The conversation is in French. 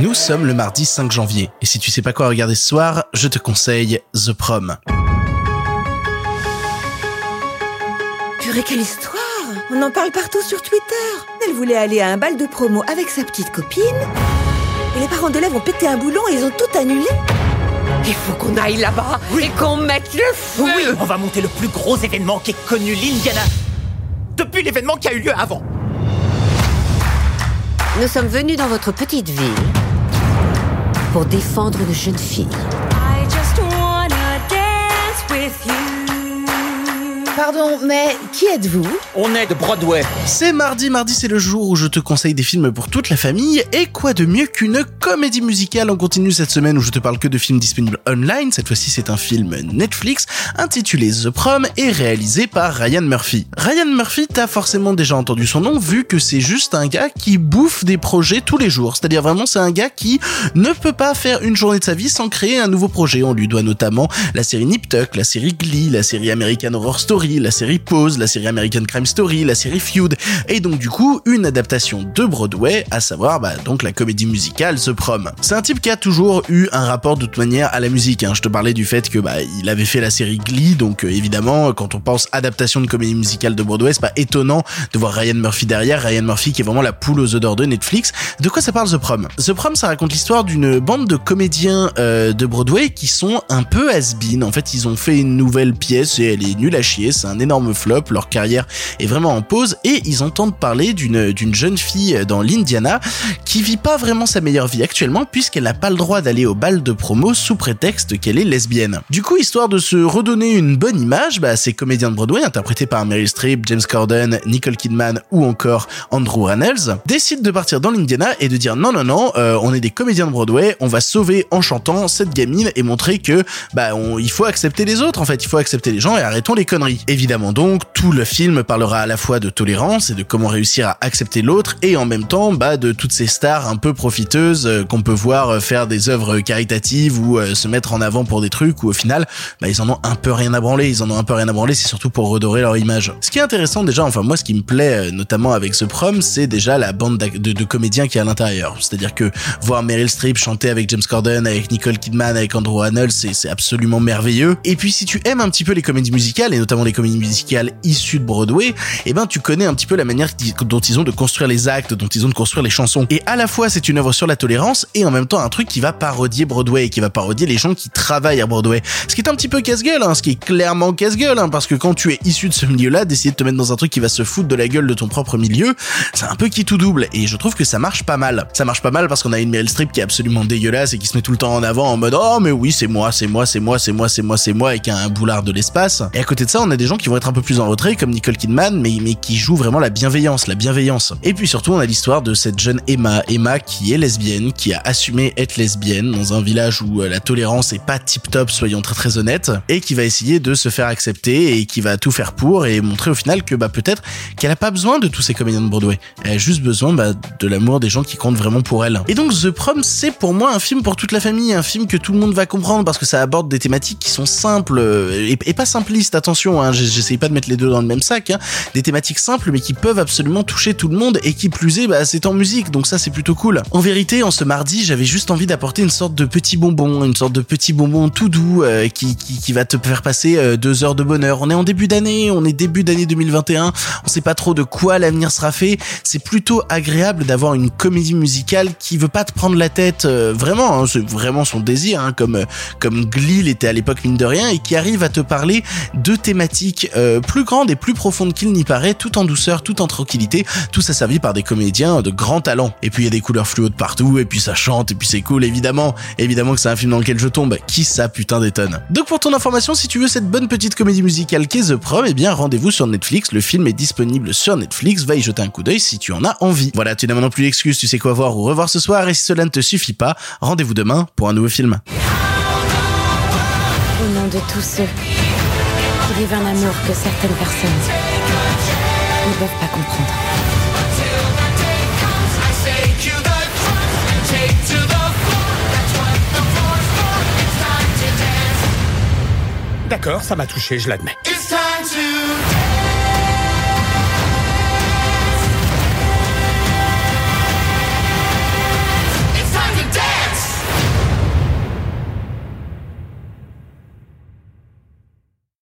Nous sommes le mardi 5 janvier, et si tu sais pas quoi regarder ce soir, je te conseille The Prom. Purée, quelle histoire On en parle partout sur Twitter. Elle voulait aller à un bal de promo avec sa petite copine. Et les parents d'élèves ont pété un boulon et ils ont tout annulé. Il faut qu'on aille là-bas et qu'on mette le feu Oui, on va monter le plus gros événement qu'ait connu l'Indiana depuis l'événement qui a eu lieu avant. Nous sommes venus dans votre petite ville pour défendre une jeune fille. Pardon, mais qui êtes-vous? On est de Broadway. C'est mardi, mardi c'est le jour où je te conseille des films pour toute la famille, et quoi de mieux qu'une comédie musicale? On continue cette semaine où je te parle que de films disponibles online, cette fois-ci c'est un film Netflix, intitulé The Prom, et réalisé par Ryan Murphy. Ryan Murphy, t'as forcément déjà entendu son nom, vu que c'est juste un gars qui bouffe des projets tous les jours, c'est-à-dire vraiment c'est un gars qui ne peut pas faire une journée de sa vie sans créer un nouveau projet, on lui doit notamment la série Nip Tuck, la série Glee, la série American Horror Story, la série Pose, la série American Crime Story, la série Feud, et donc du coup une adaptation de Broadway, à savoir bah, donc la comédie musicale The Prom. C'est un type qui a toujours eu un rapport de toute manière à la musique. Hein. Je te parlais du fait que bah il avait fait la série Glee, donc euh, évidemment quand on pense adaptation de comédie musicale de Broadway, c'est pas étonnant de voir Ryan Murphy derrière. Ryan Murphy qui est vraiment la poule aux œufs d'or de Netflix. De quoi ça parle The Prom? The Prom, ça raconte l'histoire d'une bande de comédiens euh, de Broadway qui sont un peu has-been. En fait, ils ont fait une nouvelle pièce et elle est nulle à chier. C'est un énorme flop. Leur carrière est vraiment en pause et ils entendent parler d'une jeune fille dans l'Indiana qui vit pas vraiment sa meilleure vie actuellement puisqu'elle n'a pas le droit d'aller au bal de promo sous prétexte qu'elle est lesbienne. Du coup, histoire de se redonner une bonne image, bah, ces comédiens de Broadway interprétés par Meryl Streep, James Corden, Nicole Kidman ou encore Andrew Rannells décident de partir dans l'Indiana et de dire non non non, euh, on est des comédiens de Broadway, on va sauver en chantant cette gamine et montrer que bah on, il faut accepter les autres en fait, il faut accepter les gens et arrêtons les conneries. Évidemment donc, tout le film parlera à la fois de tolérance et de comment réussir à accepter l'autre et en même temps bah de toutes ces stars un peu profiteuses euh, qu'on peut voir euh, faire des œuvres caritatives ou euh, se mettre en avant pour des trucs où au final bah ils en ont un peu rien à branler, ils en ont un peu rien à branler, c'est surtout pour redorer leur image. Ce qui est intéressant déjà, enfin moi ce qui me plaît notamment avec ce prom, c'est déjà la bande de, de comédiens qui est à l'intérieur. C'est-à-dire que voir Meryl Streep chanter avec James Corden, avec Nicole Kidman, avec Andrew Rannells, c'est c'est absolument merveilleux. Et puis si tu aimes un petit peu les comédies musicales et notamment les comédies musicales de Broadway, eh ben tu connais un petit peu la manière dont ils ont de construire les actes, dont ils ont de construire les chansons. Et à la fois c'est une œuvre sur la tolérance et en même temps un truc qui va parodier Broadway, qui va parodier les gens qui travaillent à Broadway. Ce qui est un petit peu casse-gueule, hein, ce qui est clairement casse-gueule, hein, parce que quand tu es issu de ce milieu-là, d'essayer de te mettre dans un truc qui va se foutre de la gueule de ton propre milieu, c'est un peu qui tout double. Et je trouve que ça marche pas mal. Ça marche pas mal parce qu'on a une Meryl Streep qui est absolument dégueulasse et qui se met tout le temps en avant en mode oh mais oui c'est moi, c'est moi, c'est moi, c'est moi, c'est moi, c'est moi, et qui a un boulard de l'espace. Et à côté de ça, on a des gens qui vont être un peu plus en retrait, comme Nicole Kidman, mais mais qui jouent vraiment la bienveillance, la bienveillance. Et puis surtout, on a l'histoire de cette jeune Emma, Emma qui est lesbienne, qui a assumé être lesbienne dans un village où euh, la tolérance est pas tip top, soyons très très honnêtes, et qui va essayer de se faire accepter et qui va tout faire pour et montrer au final que bah peut-être qu'elle a pas besoin de tous ces comédiens de Broadway. Elle a juste besoin bah, de l'amour des gens qui comptent vraiment pour elle. Et donc The Prom, c'est pour moi un film pour toute la famille, un film que tout le monde va comprendre parce que ça aborde des thématiques qui sont simples euh, et, pas simplistes. Attention, hein, j'- j'essaye pas de mettre les deux dans le même sac. Hein, des thématiques simples mais qui peuvent absolument toucher tout le monde et qui plus est, bah, c'est en musique, donc ça c'est plutôt cool. En vérité, en ce mardi, j'avais juste envie d'apporter une sorte de petit bonbon, une sorte de petit bonbon tout doux euh, qui, qui, va te faire passer euh, deux heures de bonheur. On est en début d'année, on est début d'année 2021, on sait pas trop de quoi l'avenir sera fait. C'est plutôt agréable d'avoir une comédie musicale qui veut pas te prendre la tête, euh, vraiment, hein, c'est vraiment son désir, hein, comme comme Glee l'était à l'époque mine de rien, et qui arrive à te parler de thématiques euh, plus grandes et plus profondes qu'il n'y paraît, tout en douceur, tout en tranquillité, tout ça servi par des comédiens de grand talent. Et puis il y a des couleurs fluo de partout, et puis ça chante, et puis c'est cool, évidemment. Évidemment que c'est un film dans lequel je tombe. Qui ça putain d'étonne. Donc pour ton information, si tu veux cette bonne petite comédie musicale qu'est The Prom, eh bien rendez-vous sur Netflix. Le film est disponible sur Netflix. Va y jeter un coup d'œil si tu en as envie. Voilà, tu n'as maintenant plus d'excuses, tu sais quoi voir ou revoir ce soir. Et si cela ne te suffit pas, rendez-vous demain pour un nouveau film. Au nom de tous ceux vivent un amour que certaines personnes ne peuvent pas comprendre. D'accord, ça m'a touché, je l'admets.